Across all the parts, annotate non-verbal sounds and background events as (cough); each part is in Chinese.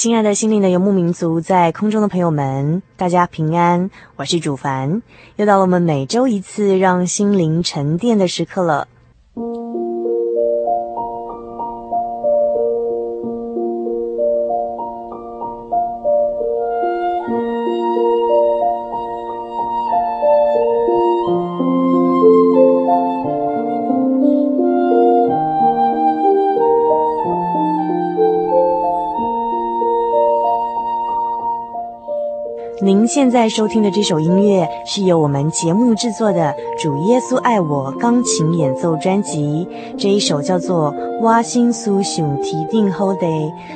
亲爱的心灵的游牧民族，在空中的朋友们，大家平安，我是主凡，又到了我们每周一次让心灵沉淀的时刻了。现在收听的这首音乐是由我们节目制作的《主耶稣爱我》钢琴演奏专辑。这一首叫做《我心思想天顶好地》。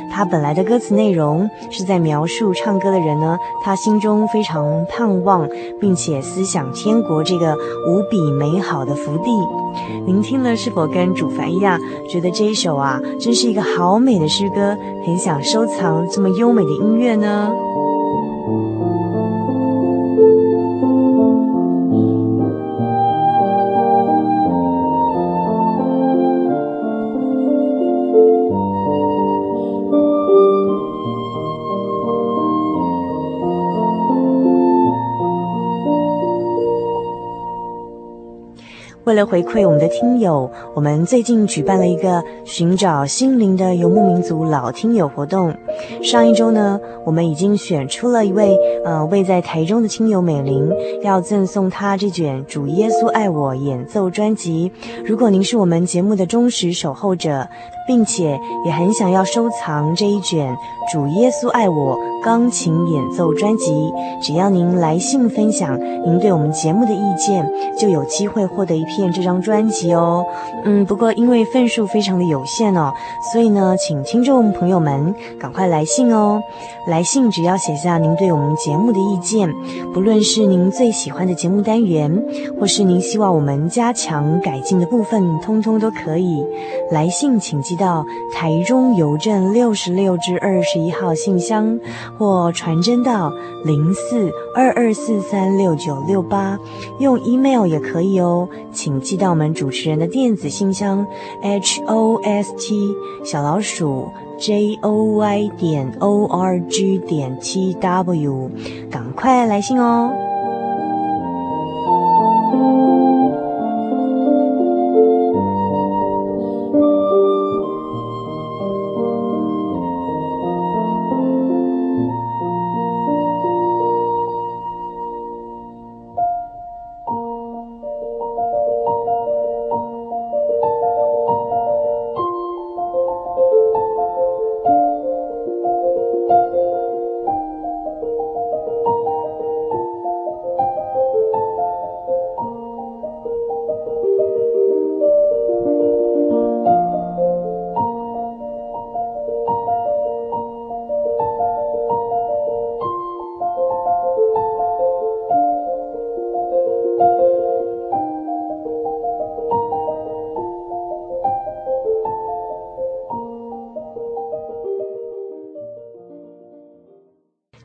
它本来的歌词内容是在描述唱歌的人呢，他心中非常盼望，并且思想天国这个无比美好的福地。您听了是否跟主凡一样，觉得这一首啊，真是一个好美的诗歌，很想收藏这么优美的音乐呢？为了回馈我们的听友，我们最近举办了一个寻找心灵的游牧民族老听友活动。上一周呢，我们已经选出了一位呃位在台中的亲友美玲，要赠送她这卷《主耶稣爱我》演奏专辑。如果您是我们节目的忠实守候者，并且也很想要收藏这一卷《主耶稣爱我》钢琴演奏专辑，只要您来信分享您对我们节目的意见，就有机会获得一片这张专辑哦。嗯，不过因为份数非常的有限哦，所以呢，请听众朋友们赶快来信哦。来信只要写下您对我们节目的意见，不论是您最喜欢的节目单元，或是您希望我们加强改进的部分，通通都可以。来信请寄到台中邮政六十六至二十一号信箱，或传真到零四二二四三六九六八，用 email 也可以哦，请寄到我们主持人的电子信箱 h o s t 小老鼠 j o y 点 o r g 点 t w，赶快来信哦。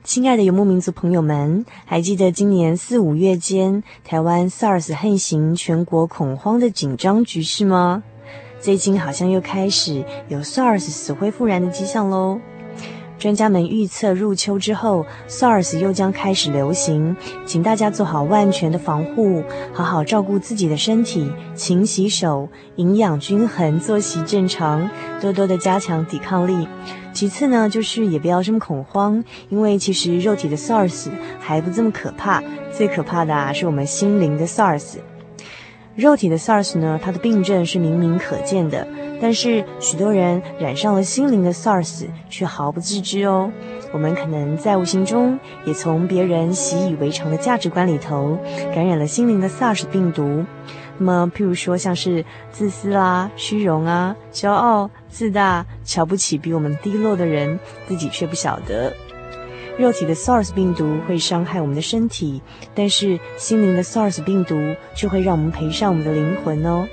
亲爱的游牧民族朋友们，还记得今年四五月间台湾 SARS 横行，全国恐慌的紧张局势吗？最近好像又开始有 SARS 死灰复燃的迹象喽。专家们预测入秋之后，SARS 又将开始流行，请大家做好万全的防护，好好照顾自己的身体，勤洗手，营养均衡，作息正常，多多的加强抵抗力。其次呢，就是也不要这么恐慌，因为其实肉体的 SARS 还不这么可怕，最可怕的啊是我们心灵的 SARS。肉体的 SARS 呢，它的病症是明明可见的。但是许多人染上了心灵的 SARS，却毫不自知哦。我们可能在无形中也从别人习以为常的价值观里头，感染了心灵的 SARS 病毒。那么，譬如说像是自私啦、虚荣啊、骄傲、自大、瞧不起比我们低落的人，自己却不晓得。肉体的 SARS 病毒会伤害我们的身体，但是心灵的 SARS 病毒却会让我们赔上我们的灵魂哦。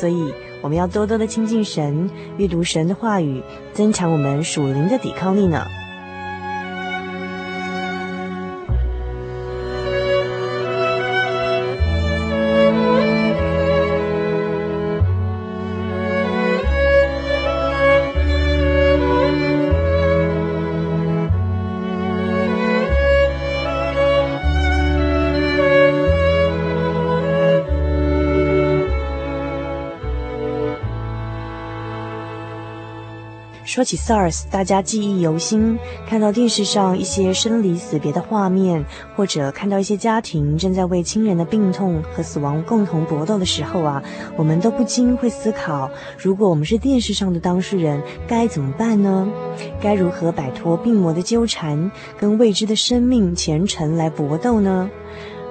所以。我们要多多的亲近神，阅读神的话语，增强我们属灵的抵抗力呢。说起 SARS，大家记忆犹新。看到电视上一些生离死别的画面，或者看到一些家庭正在为亲人的病痛和死亡共同搏斗的时候啊，我们都不禁会思考：如果我们是电视上的当事人，该怎么办呢？该如何摆脱病魔的纠缠，跟未知的生命前程来搏斗呢？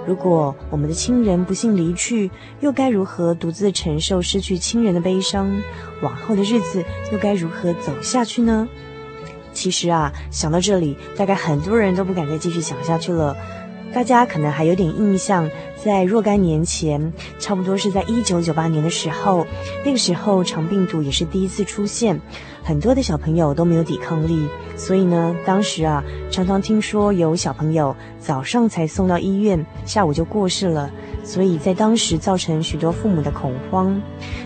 如果我们的亲人不幸离去，又该如何独自承受失去亲人的悲伤？往后的日子又该如何走下去呢？其实啊，想到这里，大概很多人都不敢再继续想下去了。大家可能还有点印象，在若干年前，差不多是在一九九八年的时候，那个时候肠病毒也是第一次出现。很多的小朋友都没有抵抗力，所以呢，当时啊，常常听说有小朋友早上才送到医院，下午就过世了，所以在当时造成许多父母的恐慌。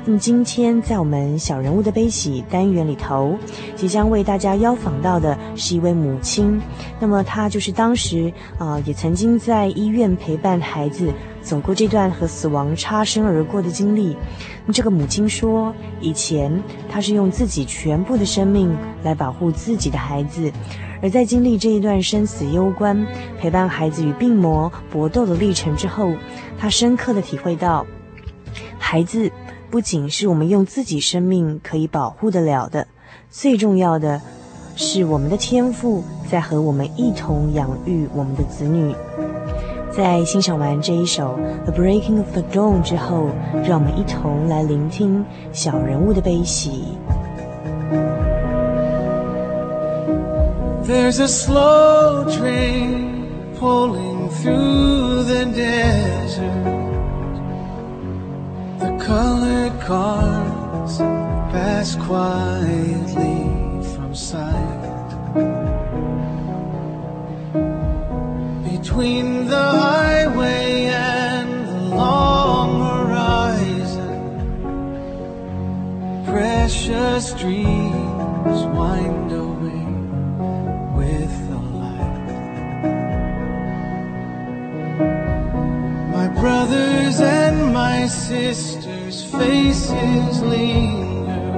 那么今天在我们小人物的悲喜单元里头，即将为大家邀访到的是一位母亲，那么她就是当时啊、也曾经在医院陪伴孩子。走过这段和死亡擦身而过的经历，这个母亲说，以前她是用自己全部的生命来保护自己的孩子，而在经历这一段生死攸关、陪伴孩子与病魔搏斗的历程之后，她深刻的体会到，孩子不仅是我们用自己生命可以保护得了的，最重要的是我们的天赋在和我们一同养育我们的子女。在欣赏完这一首《The Breaking of the Dawn》之后，让我们一同来聆听小人物的悲喜。There's a slow train pulling through the desert. The colored cars pass quietly from sight. Between the highway and the long horizon, precious dreams wind away with the light. My brothers and my sisters' faces linger.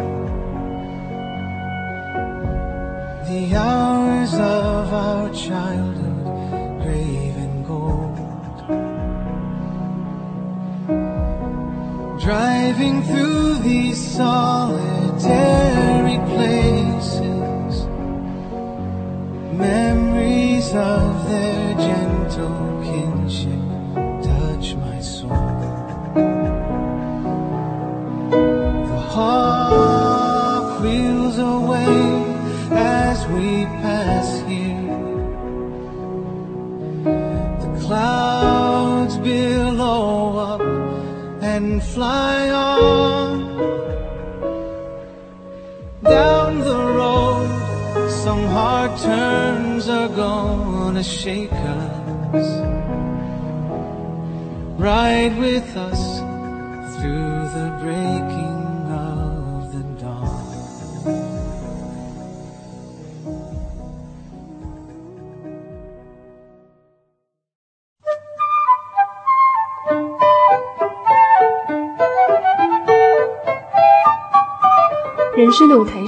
The hours of our childhood Driving through these solitary places, memories of their fly on down the road. Some hard turns are gonna shake us. Ride with us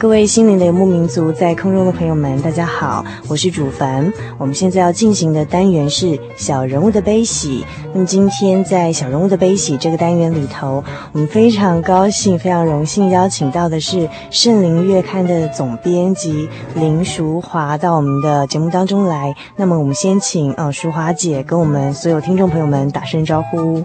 各位心灵的游牧民族，在空中的朋友们，大家好，我是主凡。我们现在要进行的单元是小人物的悲喜。那么今天在小人物的悲喜这个单元里头，我们非常高兴、非常荣幸邀请到的是《圣灵月刊》的总编辑林淑华到我们的节目当中来。那么我们先请呃淑华姐跟我们所有听众朋友们打声招呼。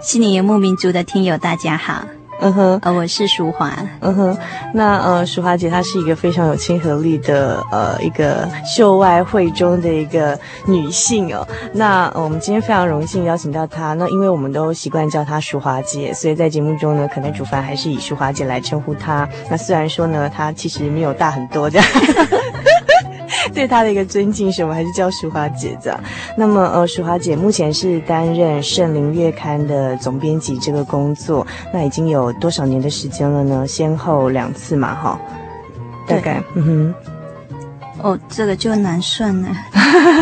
心灵游牧民族的听友，大家好。嗯哼，呃，我是淑华。嗯哼，那呃，淑华姐她是一个非常有亲和力的呃一个秀外慧中的一个女性哦。那、呃、我们今天非常荣幸邀请到她。那因为我们都习惯叫她淑华姐，所以在节目中呢，可能主凡还是以淑华姐来称呼她。那虽然说呢，她其实没有大很多这样。(laughs) 对他的一个尊敬，是我们还是叫淑华姐这样。那么，呃，淑华姐目前是担任《圣灵月刊》的总编辑这个工作，那已经有多少年的时间了呢？先后两次嘛，哈，大概，嗯哼。哦，这个就难算了，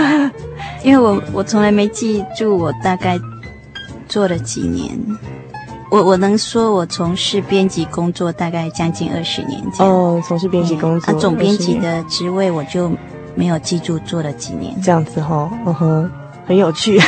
(laughs) 因为我我从来没记住我大概做了几年。我我能说，我从事编辑工作大概将近二十年这样。哦，从事编辑工作。那、嗯啊、总编辑的职位我就没有记住做了几年。这样子哈、哦，嗯哼。很有趣，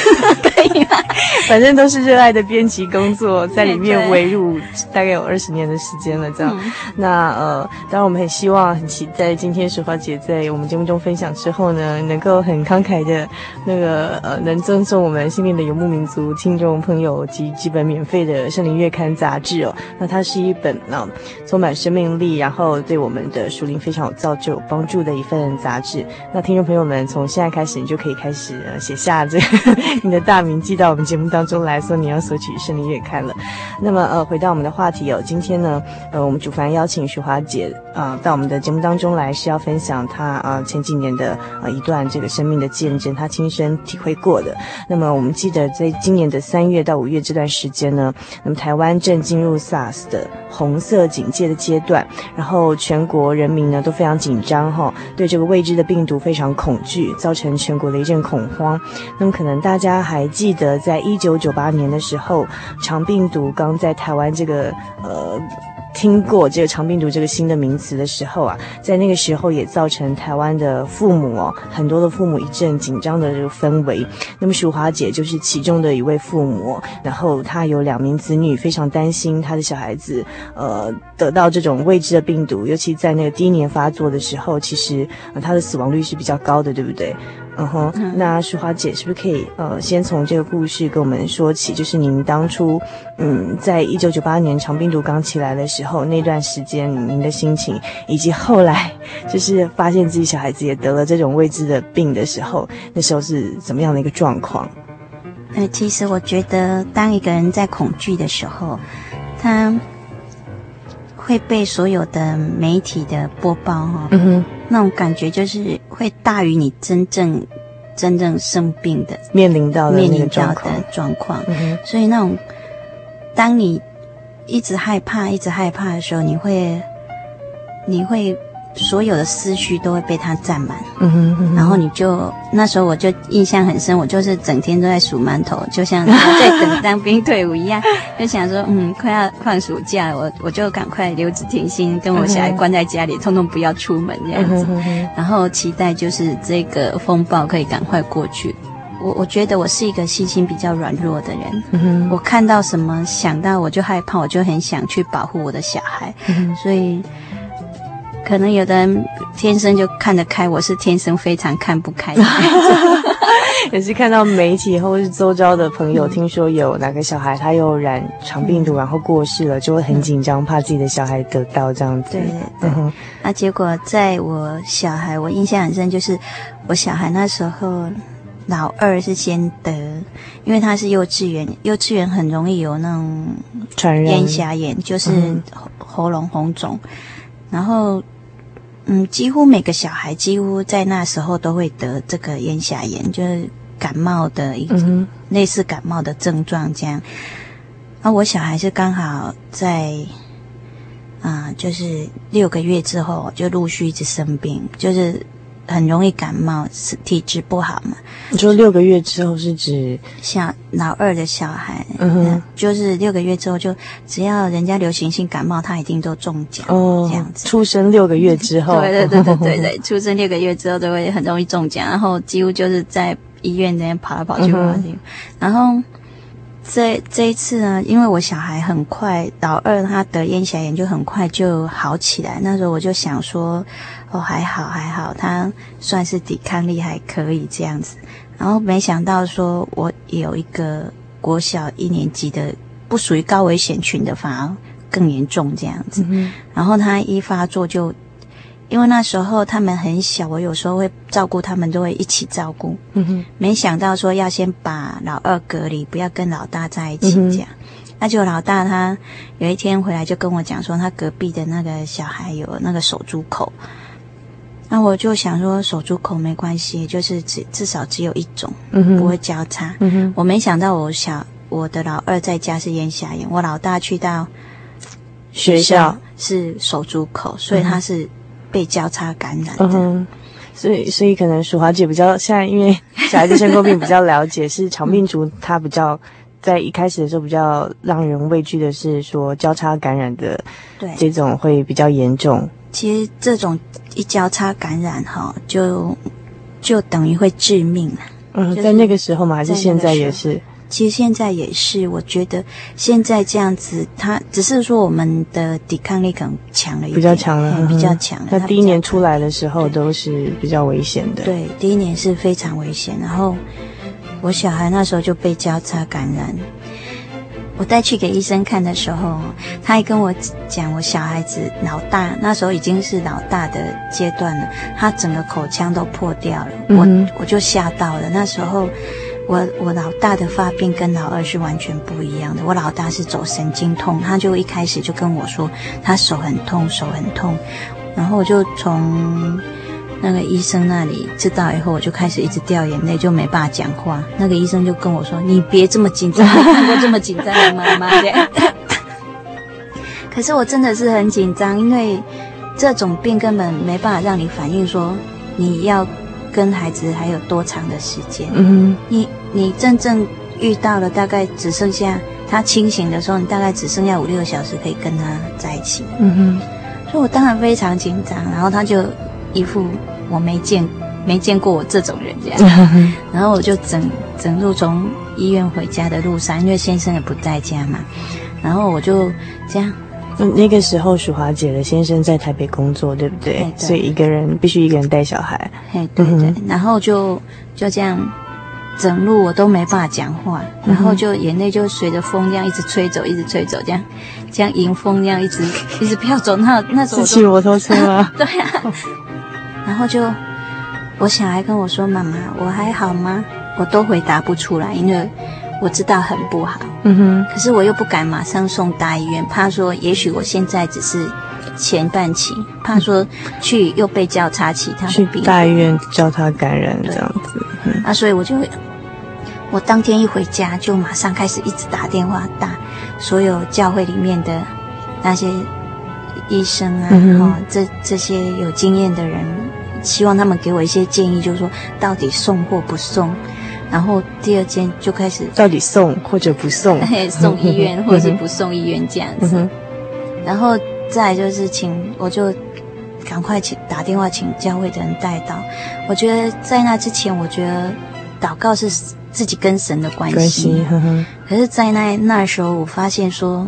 可 (laughs) (laughs) 反正都是热爱的编辑工作，在里面围入大概有二十年的时间了。这样，嗯、那呃，当然我们很希望、很期待今天淑华姐在我们节目中分享之后呢，能够很慷慨的，那个呃，能赠送我们心灵的游牧民族听众朋友及几本免费的《圣灵月刊》杂志哦。那它是一本呢、呃，充满生命力，然后对我们的属灵非常有造就、有帮助的一份杂志。那听众朋友们从现在开始，你就可以开始、呃、写下这。(laughs) 你的大名寄到我们节目当中来说，你要索取《圣灵月刊》了。那么，呃，回到我们的话题哦，今天呢，呃，我们主凡邀请徐华姐啊、到我们的节目当中来，是要分享她啊、前几年的呃一段这个生命的见证，她亲身体会过的。那么，我们记得在今年的三月到五月这段时间呢，那么台湾正进入 SARS 的红色警戒的阶段，然后全国人民呢都非常紧张哈、哦，对这个未知的病毒非常恐惧，造成全国的一阵恐慌。那么可能大家还记得，在一九九八年的时候，肠病毒刚在台湾这个呃听过这个肠病毒这个新的名词的时候啊，在那个时候也造成台湾的父母哦，很多的父母一阵紧张的这个氛围。那么淑华姐就是其中的一位父母，然后她有两名子女，非常担心她的小孩子呃得到这种未知的病毒，尤其在那个第一年发作的时候，其实呃她的死亡率是比较高的，对不对？嗯哼，那淑华姐是不是可以呃，先从这个故事跟我们说起？就是您当初嗯，在一九九八年长病毒刚起来的时候，那段时间您的心情，以及后来就是发现自己小孩子也得了这种未知的病的时候，那时候是怎么样的一个状况？呃，其实我觉得，当一个人在恐惧的时候，他会被所有的媒体的播报哈。嗯哼。那种感觉就是会大于你真正真正生病的面临到的面临到的状况，嗯，所以那种当你一直害怕、一直害怕的时候，你会你会。所有的思绪都会被它占满，嗯哼，嗯哼，然后你就那时候我就印象很深，我就是整天都在数馒头，就像 (laughs) 在等当兵退伍一样，就想说，嗯，快要放暑假了，我我就赶快留职停薪，跟我小孩关在家里，通通不要出门这样子，嗯哼，然后期待就是这个风暴可以赶快过去。我我觉得我是一个心情比较软弱的人，嗯，我看到什么想到我就害怕，我就很想去保护我的小孩，嗯，所以。可能有的人天生就看得开，我是天生非常看不开的。(laughs) 也是看到媒体或是周遭的朋友，听说有哪个小孩他又染肠病毒，然后过世了，就会很紧张，怕自己的小孩得到这样子。对对对。那、啊、结果在我小孩，我印象很深，就是我小孩那时候老二是先得，因为他是幼稚园，幼稚园很容易有那种传染咽峡炎，就是。喉咙红肿，然后嗯，几乎每个小孩几乎在那时候都会得这个咽峡炎，就是感冒的一个类似感冒的症状这样。啊我小孩是刚好在啊、呃，就是六个月之后就陆续一直生病，就是。很容易感冒，是体质不好嘛？你说六个月之后是指像老二的小孩，嗯哼，就是六个月之后就只要人家流行性感冒，他一定都中奖哦，这样子。出生六个月之后，对对对对对对，(laughs) 出生六个月之后都会很容易中奖，然后几乎就是在医院那边跑来跑去跑来跑去，然后。这这一次呢，因为我小孩很快，老二他得咽峡炎就很快就好起来。那时候我就想说，哦，还好还好，他算是抵抗力还可以这样子。然后没想到说，我有一个国小一年级的，不属于高危险群的，反而更严重这样子。嗯、然后他一发作就。因为那时候他们很小，我有时候会照顾他们，都会一起照顾。嗯哼，没想到说要先把老二隔离，不要跟老大在一起这样。嗯、那就老大他有一天回来就跟我讲说，他隔壁的那个小孩有那个手足口。那我就想说手足口没关系，就是至至少只有一种，不会交叉。我没想到我小我的老二在家是咽下炎，我老大去到学校是手足口，所以他是。被交叉感染的，嗯，所以所以可能淑华姐比较现在，因为小孩子生过病比较了解，(laughs) 是肠病毒，它比较在一开始的时候比较让人畏惧的是说交叉感染的，对，这种会比较严重。其实这种一交叉感染哈，就就等于会致命了。嗯，在那个时候嘛，还是现在也是。其实现在也是，我觉得现在这样子，它只是说我们的抵抗力可能强了一点，比较强了，比较强了。那第一年出来的时候都是比较危险的，对，第一年是非常危险。然后我小孩那时候就被交叉感染，我带去给医生看的时候，他还跟我讲，我小孩子老大那时候已经是老大的阶段了，他整个口腔都破掉了，嗯、我我就吓到了，那时候。我我老大的发病跟老二是完全不一样的。我老大是走神经痛，他就一开始就跟我说他手很痛，手很痛。然后我就从那个医生那里知道以后，我就开始一直掉眼泪，就没办法讲话。那个医生就跟我说：“你别这么紧张，(laughs) 我看过这么紧张的妈妈。”这样。可是我真的是很紧张，因为这种病根本没办法让你反应说你要。跟孩子还有多长的时间？嗯，你你真正遇到了，大概只剩下他清醒的时候，你大概只剩下五六个小时可以跟他在一起。嗯哼，所以我当然非常紧张。然后他就一副我没见没见过我这种人这样。(laughs) 然后我就整整路从医院回家的路上，因为先生也不在家嘛，然后我就这样。那个时候，淑华姐的先生在台北工作，对不对？对，所以一个人必须一个人带小孩。嘿，对对。嗯、然后就就这样，整路我都没办法讲话，然后就眼泪就随着风这样一直吹走，一直吹走，这样这样迎风这样一直一直飘走。那那时候骑摩托车吗？(laughs) 对呀、啊。然后就我小孩跟我说：“妈妈，我还好吗？”我都回答不出来，因为。我知道很不好，嗯哼，可是我又不敢马上送大医院，怕说也许我现在只是前半期，怕说去又被交叉其他去大医院交叉感染这样子，嗯、啊，所以我就我当天一回家就马上开始一直打电话打所有教会里面的那些医生啊，嗯、哦，这这些有经验的人，希望他们给我一些建议，就是说到底送或不送。然后第二间就开始到底送或者不送，(laughs) 送医院或者是不送医院这样子。嗯、然后再就是请，我就赶快请打电话请教会的人带到。我觉得在那之前，我觉得祷告是自己跟神的关系。关系呵呵，可是，在那那时候，我发现说，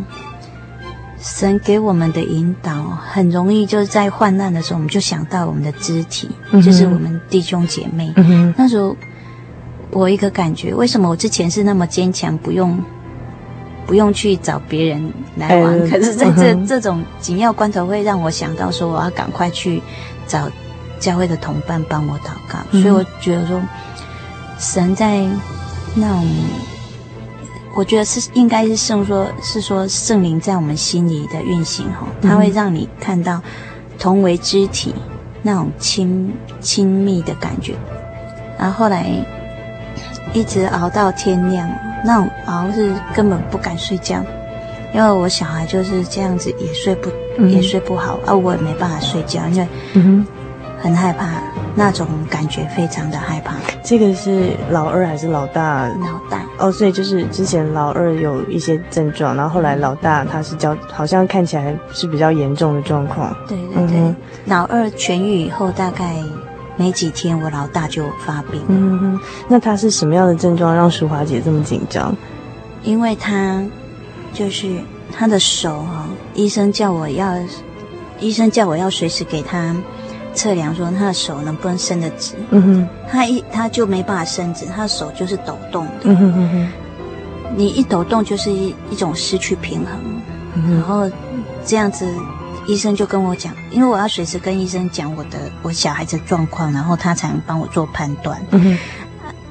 神给我们的引导很容易，就是在患难的时候，我们就想到我们的肢体，嗯、就是我们弟兄姐妹。嗯、那时候。我一个感觉，为什么我之前是那么坚强，不用不用去找别人来玩？哎、可是在这、嗯、这种紧要关头，会让我想到说，我要赶快去找教会的同伴帮我祷告。嗯、所以我觉得说，神在那种我觉得是应该是圣说，是说圣灵在我们心里的运行哈，它会让你看到同为肢体那种亲亲密的感觉。然后后来一直熬到天亮，那种熬是根本不敢睡觉，因为我小孩就是这样子也睡不、嗯、也睡不好，而、啊、我也没办法睡觉，因为很害怕。那种感觉非常的害怕。这个是老二还是老大？老大。哦，所以就是之前老二有一些症状，然后后来老大他是较好像看起来是比较严重的状况。对对对。嗯、老二痊愈以后大概没几天，我老大就发病。嗯哼。那他是什么样的症状让淑华姐这么紧张？因为他就是他的手哈，医生叫我要，医生叫我要随时给他。测量说他的手能不能伸得直，嗯哼，他一他就没办法伸直，他的手就是抖动的，嗯哼哼，你一抖动就是一一种失去平衡，嗯，然后这样子，医生就跟我讲，因为我要随时跟医生讲我的我小孩子状况，然后他才能帮我做判断，嗯哼，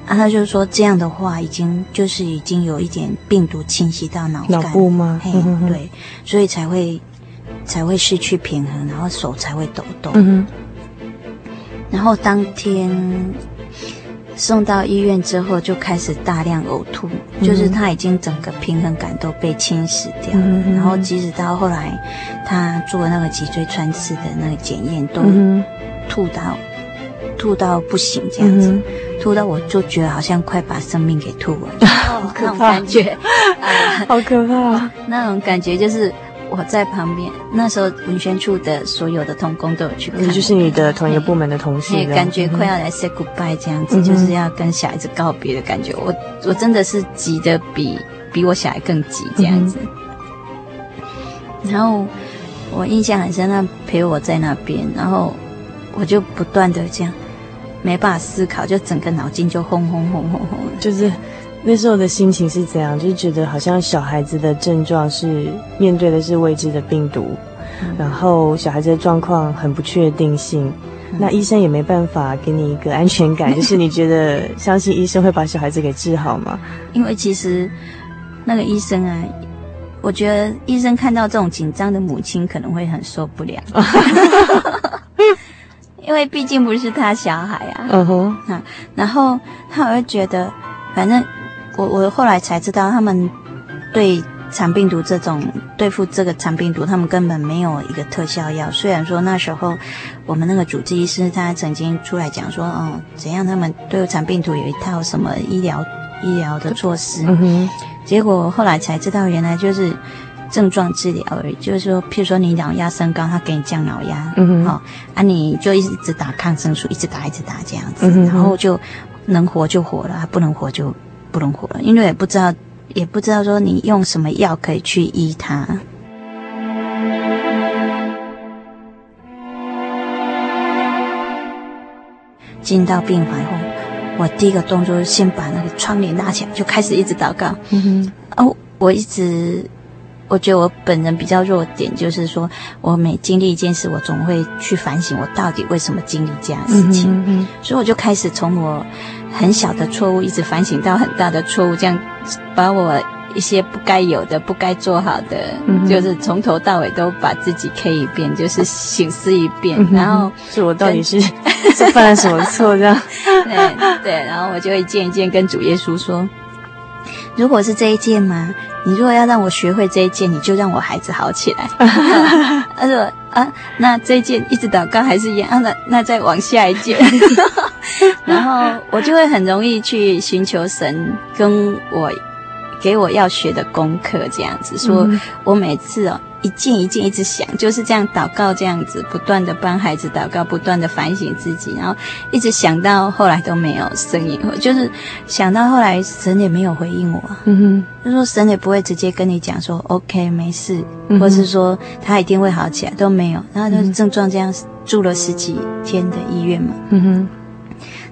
啊，他就说这样的话已经就是已经有一点病毒侵袭到脑干，脑部吗？嘿，嗯，对，所以才会才会失去平衡，然后手才会抖动，嗯哼。然后当天送到医院之后，就开始大量呕吐，嗯、就是他已经整个平衡感都被侵蚀掉。嗯、然后即使到后来，他做那个脊椎穿刺的那个检验，都吐到、嗯、吐到不行这样子，嗯、吐到我就觉得好像快把生命给吐了，(laughs) 好可怕，那种感觉，好可怕，那种感觉就是。我在旁边，那时候文宣处的所有的同工都有去看，就是你的同一个部门的同事，感觉快要来 say goodbye 这样子，嗯、就是要跟小孩子告别的感觉。我我真的是急得比比我小孩更急这样子。嗯、然后我印象很深，他陪我在那边，然后我就不断的这样，没办法思考，就整个脑筋就轰轰轰轰轰，就是。那时候的心情是怎样？就是觉得好像小孩子的症状是面对的是未知的病毒，嗯、然后小孩子的状况很不确定性，嗯、那医生也没办法给你一个安全感，(laughs) 就是你觉得相信医生会把小孩子给治好吗？因为其实那个医生啊，我觉得医生看到这种紧张的母亲可能会很受不了，(laughs) 因为毕竟不是他小孩啊。嗯哼，然后他会觉得反正。我我后来才知道，他们对肠病毒这种对付这个肠病毒，他们根本没有一个特效药。虽然说那时候我们那个主治医师他曾经出来讲说，哦，怎样他们对肠病毒有一套什么医疗医疗的措施。嗯哼。结果后来才知道，原来就是症状治疗而已。就是说，譬如说你脑压升高，他给你降脑压。嗯哼。好、哦，啊，你就一直打抗生素，一直打一直打这样子，嗯、然后就能活就活了，不能活就。不能活了，因为也不知道，也不知道说你用什么药可以去医他。进到病房后，我第一个动作是先把那个窗帘拉起来，就开始一直祷告。嗯哼，哦，我一直。我觉得我本人比较弱点，就是说我每经历一件事，我总会去反省我到底为什么经历这样的事情。嗯嗯，所以我就开始从我很小的错误，一直反省到很大的错误，这样把我一些不该有的、不该做好的，嗯、就是从头到尾都把自己 K 一遍，就是醒思一遍。嗯、然后是我到底是 (laughs) 是犯了什么错？这样 (laughs) 对对，然后我就一件一件跟主耶稣说，如果是这一件吗？你如果要让我学会这一件，你就让我孩子好起来。(laughs) 他说啊，那这一件一直祷告还是一样啊？那那再往下一件，(laughs) (laughs) 然后我就会很容易去寻求神跟我给我要学的功课，这样子说，我每次哦。一件一件一直想，就是这样祷告，这样子不断的帮孩子祷告，不断的反省自己，然后一直想到后来都没有声音，就是想到后来神也没有回应我，嗯哼，就说神也不会直接跟你讲说 OK 没事，嗯、或是说他一定会好起来都没有，然后他的症状这样住了十几天的医院嘛，嗯哼，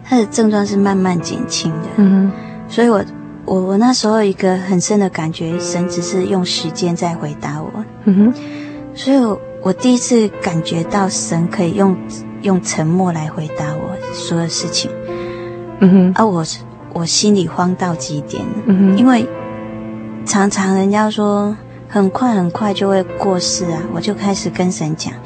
他的症状是慢慢减轻的，嗯哼，所以我。我我那时候一个很深的感觉，神只是用时间在回答我。嗯哼，所以我，我第一次感觉到神可以用用沉默来回答我所有事情。嗯哼，啊，我我心里慌到极点。嗯哼，因为常常人家说很快很快就会过世啊，我就开始跟神讲，哦，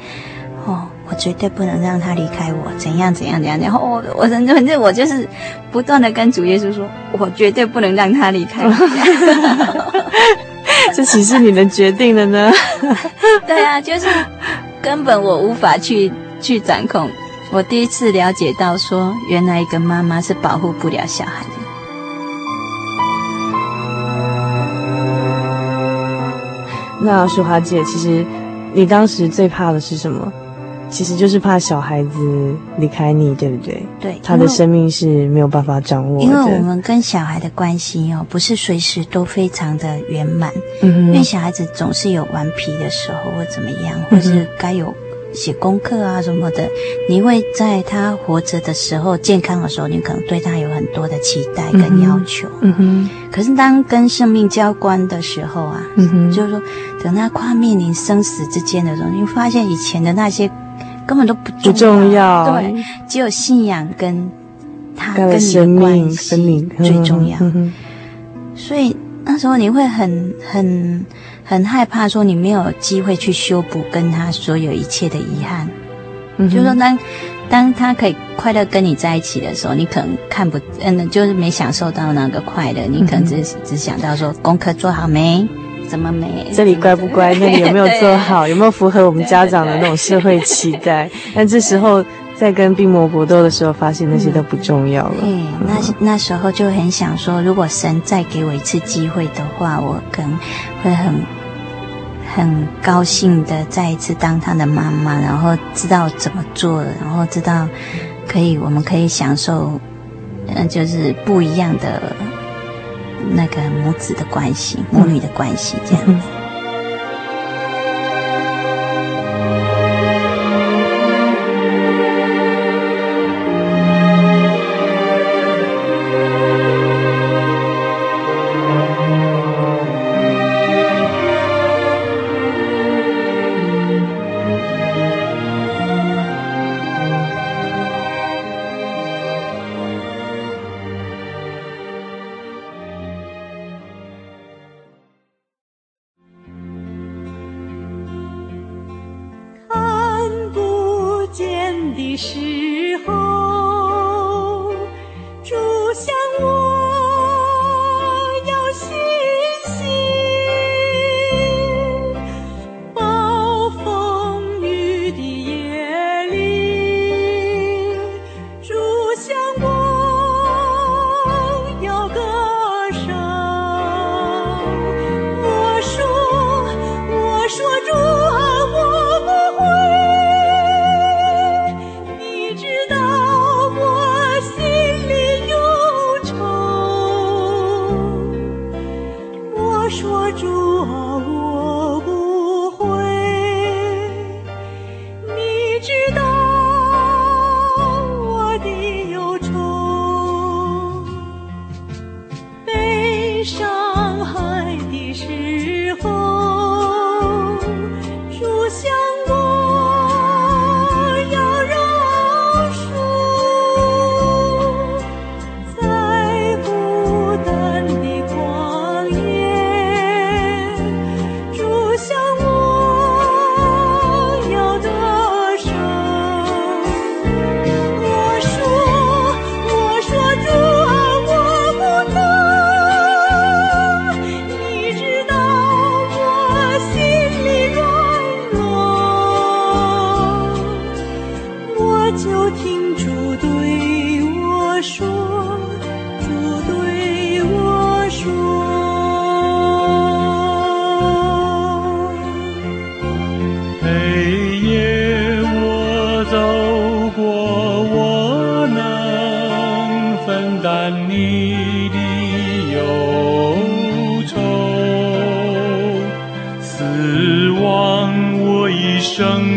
我绝对不能让他离开我，怎样怎样怎样，然后我我反正我就是不断的跟主耶稣说，我绝对不能让他离开我。(laughs) 这岂是你能决定的呢？(laughs) 对啊，就是根本我无法去去掌控。我第一次了解到说，原来一个妈妈是保护不了小孩的。那淑华姐，其实你当时最怕的是什么？其实就是怕小孩子离开你，对不对？对，他的生命是没有办法掌握的。因为我们跟小孩的关系哦，不是随时都非常的圆满。嗯哼，因为小孩子总是有顽皮的时候，或怎么样，或是该有写功课啊什么的。你会在他活着的时候、健康的时候，你可能对他有很多的期待跟要求。嗯哼。可是当跟生命交关的时候啊，嗯哼，就是说等他快面临生死之间的时候，你会发现以前的那些。根本都不重要，不重要，对，只有信仰跟他跟你的生命关系最重要。(laughs) 所以那时候你会很很很害怕，说你没有机会去修补跟他所有一切的遗憾。嗯，就是说当当他可以快乐跟你在一起的时候，你可能看不嗯，就是没享受到那个快乐，你可能只只想到说功课做好没。怎么没？这里乖不乖？那里有没有做好？(laughs) 有没有符合我们家长的那种社会期待？但这时候在跟病魔搏斗的时候，发现那些都不重要了。嗯，那那时候就很想说，如果神再给我一次机会的话，我可能会很很高兴的再一次当他的妈妈，然后知道怎么做，然后知道可以，我们可以享受，嗯，就是不一样的。那个母子的关系，母女的关系，这样子。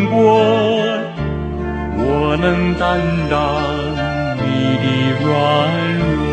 过，我能担当你的软弱。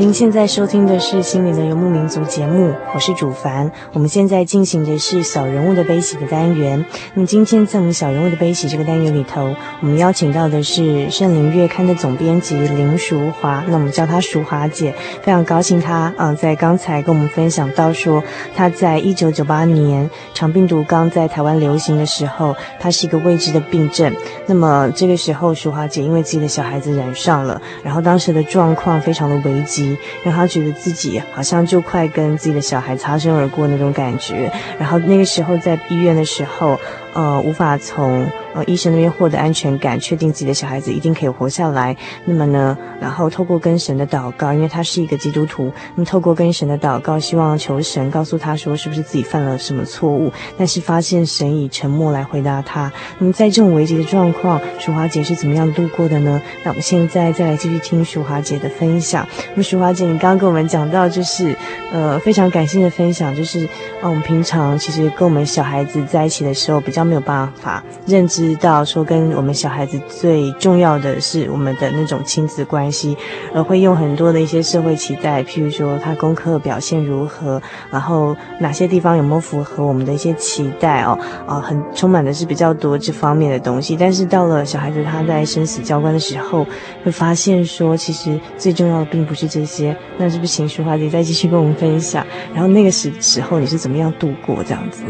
您现在收听的是《心灵的游牧民族》节目，我是主凡。我们现在进行的是小人物的悲喜的单元。那么今天在我们小人物的悲喜这个单元里头，我们邀请到的是《圣灵月刊》的总编辑林淑华，那我们叫她淑华姐。非常高兴她，嗯、呃，在刚才跟我们分享到说，她在一九九八年肠病毒刚在台湾流行的时候，她是一个未知的病症。那么这个时候，淑华姐因为自己的小孩子染上了，然后当时的状况非常的危急。让他觉得自己好像就快跟自己的小孩擦身而过那种感觉，然后那个时候在医院的时候，呃，无法从。呃，医生那边获得安全感，确定自己的小孩子一定可以活下来。那么呢，然后透过跟神的祷告，因为他是一个基督徒，那么透过跟神的祷告，希望求神告诉他说，是不是自己犯了什么错误？但是发现神以沉默来回答他。那么在这种危急的状况，淑华姐是怎么样度过的呢？那我们现在再来继续听淑华姐的分享。那么淑华姐，你刚刚跟我们讲到，就是呃非常感性的分享，就是啊，我们平常其实跟我们小孩子在一起的时候，比较他没有办法认知。到说跟我们小孩子最重要的是我们的那种亲子关系，而会用很多的一些社会期待，譬如说他功课表现如何，然后哪些地方有没有符合我们的一些期待哦，啊，很充满的是比较多这方面的东西。但是到了小孩子他在生死交关的时候，会发现说其实最重要的并不是这些。那是不是请淑华姐再继续跟我们分享？然后那个时时候你是怎么样度过这样子？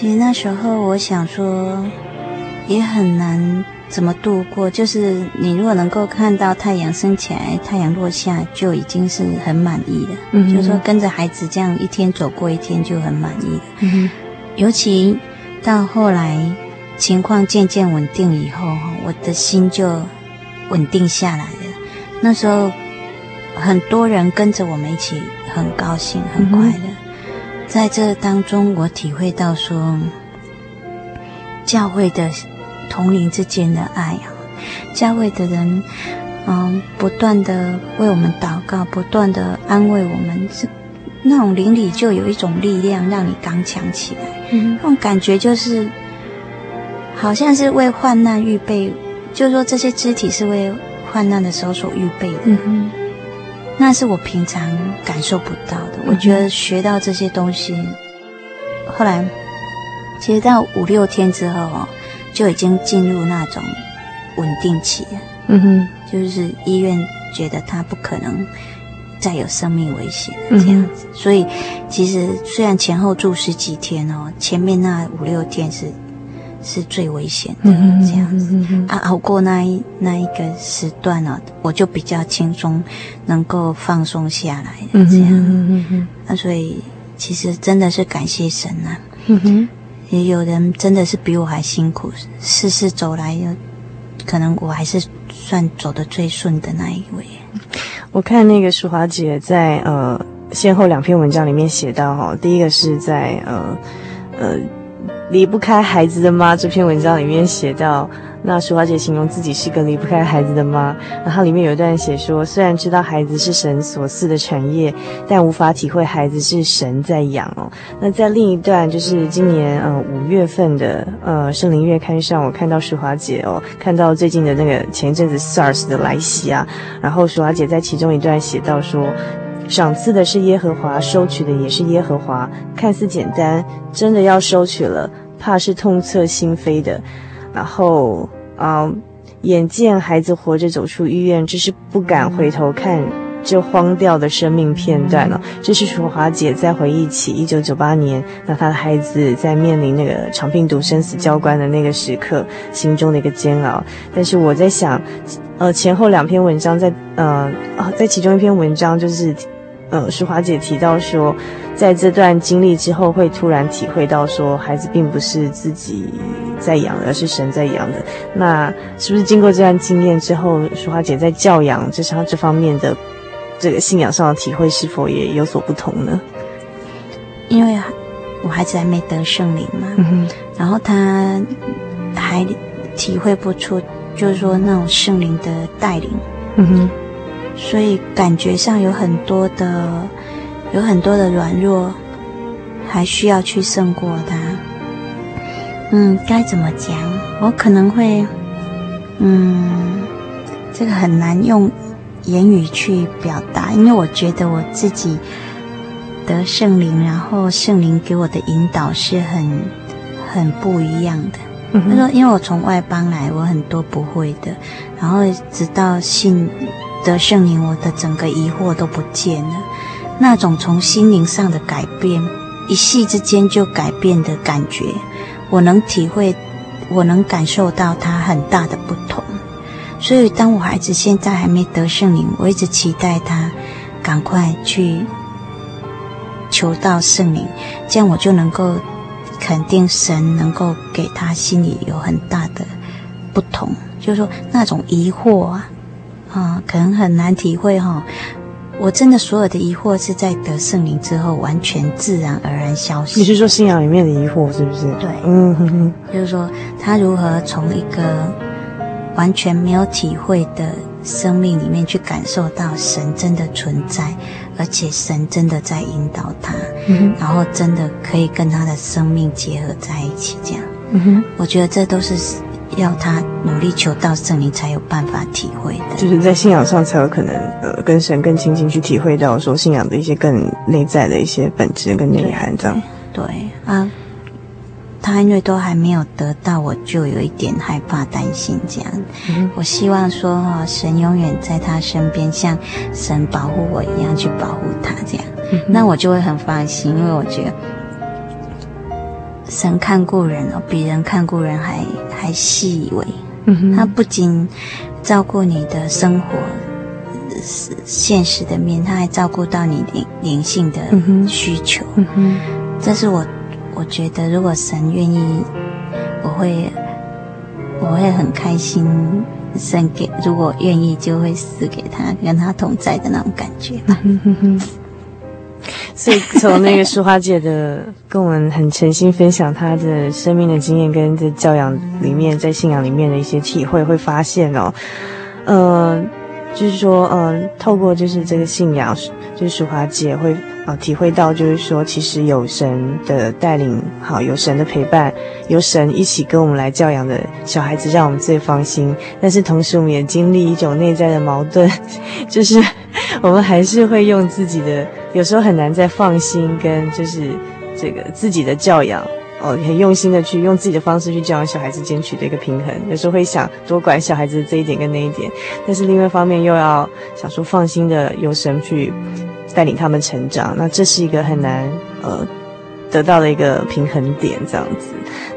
其实那时候我想说，也很难怎么度过。就是你如果能够看到太阳升起来、太阳落下，就已经是很满意了。嗯，就是说跟着孩子这样一天走过一天就很满意了。嗯哼，尤其到后来情况渐渐稳定以后，我的心就稳定下来了。那时候很多人跟着我们一起，很高兴、很快乐。嗯在这当中，我体会到说，教会的同龄之间的爱啊，教会的人，嗯，不断的为我们祷告，不断的安慰我们，是那种邻里就有一种力量，让你刚强起来。嗯，那种感觉就是，好像是为患难预备，就是说这些肢体是为患难的时候所预备的。嗯那是我平常感受不到的。我觉得学到这些东西，后来其实到五六天之后哦，就已经进入那种稳定期了。嗯哼，就是医院觉得他不可能再有生命危险了这样子。所以其实虽然前后住十几天哦，前面那五六天是。是最危险的这样子、啊，熬过那一那一个时段呢、哦，我就比较轻松，能够放松下来这样。那、嗯嗯啊、所以其实真的是感谢神呐、啊。也有人真的是比我还辛苦，事事走来，可能我还是算走得最顺的那一位。我看那个淑华姐在呃先后两篇文章里面写到哈，第一个是在呃呃。离不开孩子的妈这篇文章里面写到，那淑华姐形容自己是个离不开孩子的妈。然后里面有一段写说，虽然知道孩子是神所赐的产业，但无法体会孩子是神在养哦。那在另一段，就是今年呃五月份的呃圣灵月刊上，我看到淑华姐哦，看到最近的那个前一阵子 SARS 的来袭啊，然后淑华姐在其中一段写到说。赏赐的是耶和华，收取的也是耶和华。看似简单，真的要收取了，怕是痛彻心扉的。然后啊、眼见孩子活着走出医院，这是不敢回头看。这荒掉的生命片段了，这是楚华姐在回忆起一九九八年，那她的孩子在面临那个肠病毒生死交关的那个时刻，心中的一个煎熬。但是我在想，呃，前后两篇文章在呃啊，在其中一篇文章就是，呃，淑华姐提到说，在这段经历之后，会突然体会到说，孩子并不是自己在养的，而是神在养的。那是不是经过这段经验之后，淑华姐在教养这上这方面的？这个信仰上的体会是否也有所不同呢？因为我孩子还没得圣灵嘛，嗯、哼然后他还体会不出，就是说那种圣灵的带领，嗯哼，所以感觉上有很多的，有很多的软弱，还需要去胜过他。嗯，该怎么讲？我可能会，嗯，这个很难用。言语去表达，因为我觉得我自己得圣灵，然后圣灵给我的引导是很很不一样的。他说、嗯哼：“因为我从外邦来，我很多不会的，然后直到信得圣灵，我的整个疑惑都不见了。那种从心灵上的改变，一夕之间就改变的感觉，我能体会，我能感受到它很大的不同。”所以，当我孩子现在还没得圣灵，我一直期待他赶快去求到圣灵，这样我就能够肯定神能够给他心里有很大的不同，就是说那种疑惑啊，啊，可能很难体会哈、哦。我真的所有的疑惑是在得圣灵之后完全自然而然消失。你是说信仰里面的疑惑是不是？对，嗯哼哼，就是说他如何从一个。完全没有体会的生命里面去感受到神真的存在，而且神真的在引导他，嗯、然后真的可以跟他的生命结合在一起。这样，嗯、哼我觉得这都是要他努力求到圣灵才有办法体会的，就是在信仰上才有可能呃跟神更亲近，去体会到说信仰的一些更内在的一些本质跟内涵。这样，对，对啊。他因为都还没有得到，我就有一点害怕、担心这样。嗯、我希望说，哈，神永远在他身边，像神保护我一样去保护他这样。嗯、那我就会很放心，因为我觉得神看顾人哦，比人看顾人还还细微。嗯、哼他不仅照顾你的生活现实的面，他还照顾到你灵灵性的需求。嗯哼、这是我。我觉得，如果神愿意，我会，我会很开心。神给，如果愿意，就会死给他，跟他同在的那种感觉吧。所以，从那个淑华姐的跟我们很诚心分享她的生命的经验，跟在教养里面，在信仰里面的一些体会，会发现哦，呃，就是说，呃，透过就是这个信仰，就是淑华姐会。啊，体会到就是说，其实有神的带领，好，有神的陪伴，有神一起跟我们来教养的小孩子，让我们最放心。但是同时，我们也经历一种内在的矛盾，(laughs) 就是 (laughs) 我们还是会用自己的，有时候很难再放心，跟就是这个自己的教养，哦，很用心的去用自己的方式去教养小孩子，间取得一个平衡。有时候会想多管小孩子这一点跟那一点，但是另外一方面又要想说放心的由神去。带领他们成长，那这是一个很难呃得到的一个平衡点，这样子。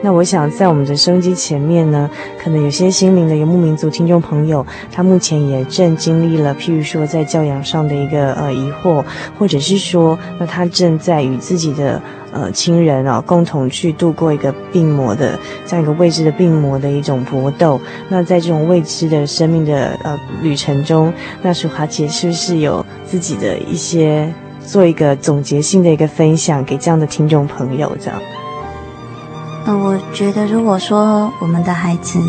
那我想在我们的收音机前面呢，可能有些心灵的游牧民族听众朋友，他目前也正经历了，譬如说在教养上的一个呃疑惑，或者是说，那他正在与自己的。呃，亲人啊，共同去度过一个病魔的这样一个未知的病魔的一种搏斗。那在这种未知的生命的呃旅程中，那淑华姐是不是有自己的一些做一个总结性的一个分享给这样的听众朋友？这样。呃，我觉得如果说我们的孩子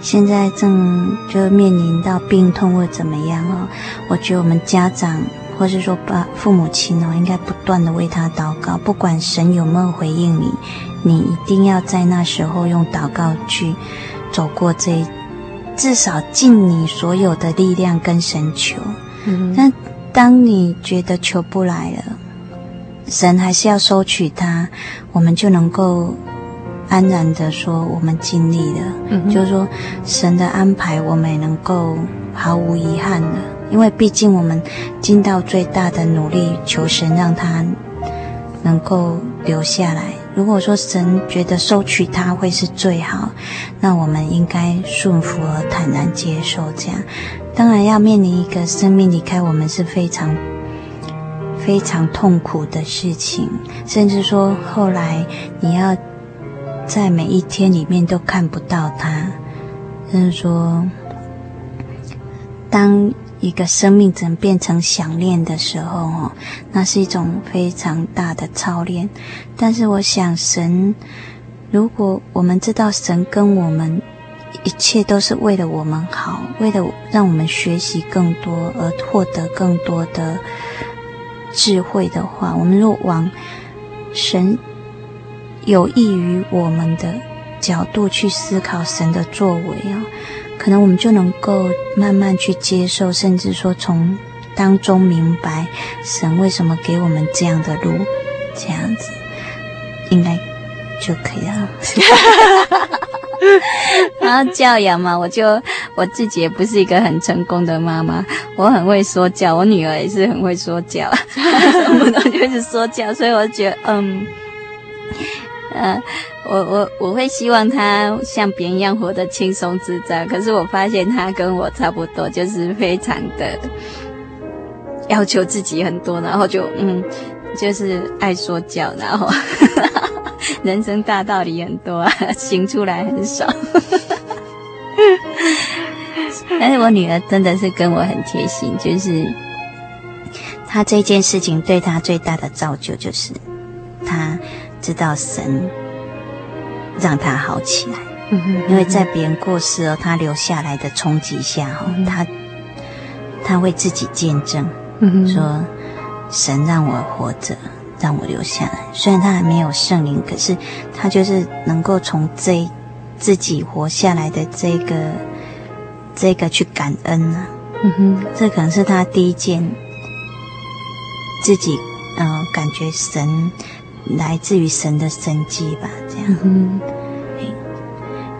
现在正就面临到病痛或怎么样哦，我觉得我们家长。或是说，把父母亲哦，应该不断的为他祷告，不管神有没有回应你，你一定要在那时候用祷告去走过这，至少尽你所有的力量跟神求。嗯哼，但当你觉得求不来了，神还是要收取它，我们就能够安然的说我们尽力了。嗯，就是说神的安排，我们也能够毫无遗憾的。因为毕竟我们尽到最大的努力，求神让他能够留下来。如果说神觉得收取他会是最好，那我们应该顺服而坦然接受。这样，当然要面临一个生命离开我们是非常非常痛苦的事情，甚至说后来你要在每一天里面都看不到他，就是说当。一个生命怎变成想念的时候，哦，那是一种非常大的操练。但是我想，神，如果我们知道神跟我们一切都是为了我们好，为了让我们学习更多而获得更多的智慧的话，我们若往神有益于我们的角度去思考神的作为啊。可能我们就能够慢慢去接受，甚至说从当中明白神为什么给我们这样的路，这样子应该就可以了。(laughs) (laughs) 然后教养嘛，我就我自己也不是一个很成功的妈妈，我很会说教，我女儿也是很会说教，动不动就是说教，所以我觉得嗯。呃，我我我会希望她像别人一样活得轻松自在，可是我发现她跟我差不多，就是非常的要求自己很多，然后就嗯，就是爱说教，然后 (laughs) 人生大道理很多，(laughs) 行出来很少。(laughs) 但是我女儿真的是跟我很贴心，就是她这件事情对她最大的造就就是她。知道神让她好起来，因为在别人过世哦，她留下来的冲击下，哈、嗯哼，他他会自己见证，说神让我活着，让我留下来。虽然他还没有圣灵，可是他就是能够从这自己活下来的这个这个去感恩啊。嗯哼，这可能是他第一件自己嗯、呃、感觉神。来自于神的生机吧，这样。嗯，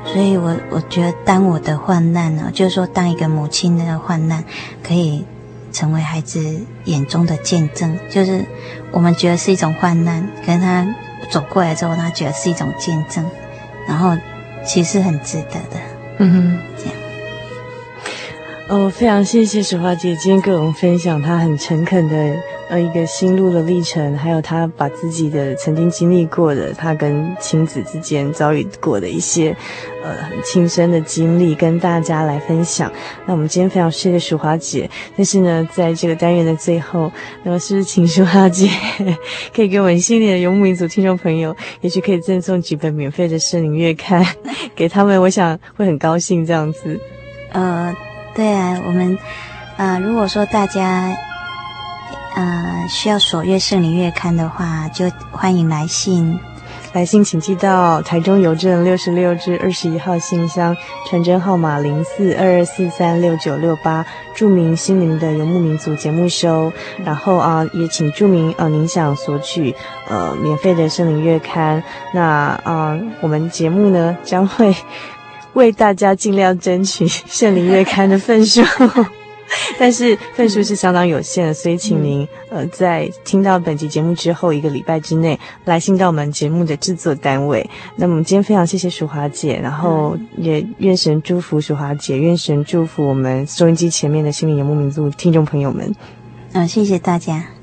所以我我觉得，当我的患难呢，就是说，当一个母亲的患难，可以成为孩子眼中的见证，就是我们觉得是一种患难，可是他走过来之后，他觉得是一种见证，然后其实很值得的。嗯哼，这样。哦，非常谢谢淑华姐今天跟我们分享她很诚恳的呃一个心路的历程，还有他把自己的曾经经历过的，他跟亲子之间遭遇过的一些呃很亲身的经历，跟大家来分享。那我们今天非常谢谢淑华姐，但是呢，在这个单元的最后，那么是不是请淑华姐 (laughs) 可以给我们心里的游牧民族听众朋友，也许可以赠送几本免费的圣灵月刊 (laughs) 给他们，我想会很高兴这样子。呃。对啊，我们，呃，如果说大家，呃，需要索阅圣灵月刊的话，就欢迎来信。来信请寄到台中邮政六十六至二十一号信箱，传真号码零四二二四三六九六八，注明心灵的游牧民族节目收。然后啊，也请注明呃，您想索取呃免费的圣灵月刊。那啊，我们节目呢将会。(laughs) 为大家尽量争取圣灵月刊的份数，(laughs) 但是份数是相当有限的，所以请您呃在听到本集节目之后一个礼拜之内来信到我们节目的制作单位。那么今天非常谢谢淑华姐，然后也愿神祝福淑华姐，愿神祝福我们收音机前面的心灵游牧民族听众朋友们。嗯，谢谢大家。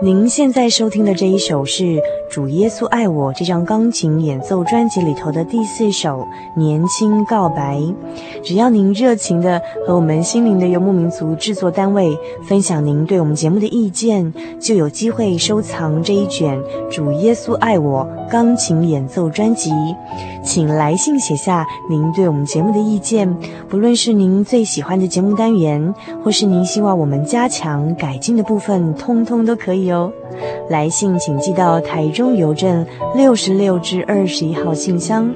您现在收听的这一首是《主耶稣爱我》这张钢琴演奏专辑里头的第四首《年轻告白》。只要您热情的和我们心灵的游牧民族制作单位分享您对我们节目的意见，就有机会收藏这一卷《主耶稣爱我》钢琴演奏专辑。请来信写下您对我们节目的意见，不论是您最喜欢的节目单元，或是您希望我们加强改进的部分，通通都可以。哦，来信请寄到台中邮政六十六至二十一号信箱，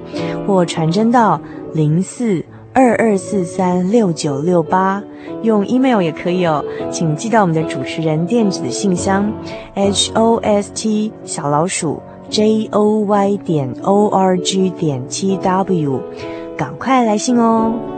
或传真到零四二二四三六九六八，用 email 也可以哦，请寄到我们的主持人电子信箱 h o s t 小老鼠 j o y 点 o r g 点 t w，赶快来信哦。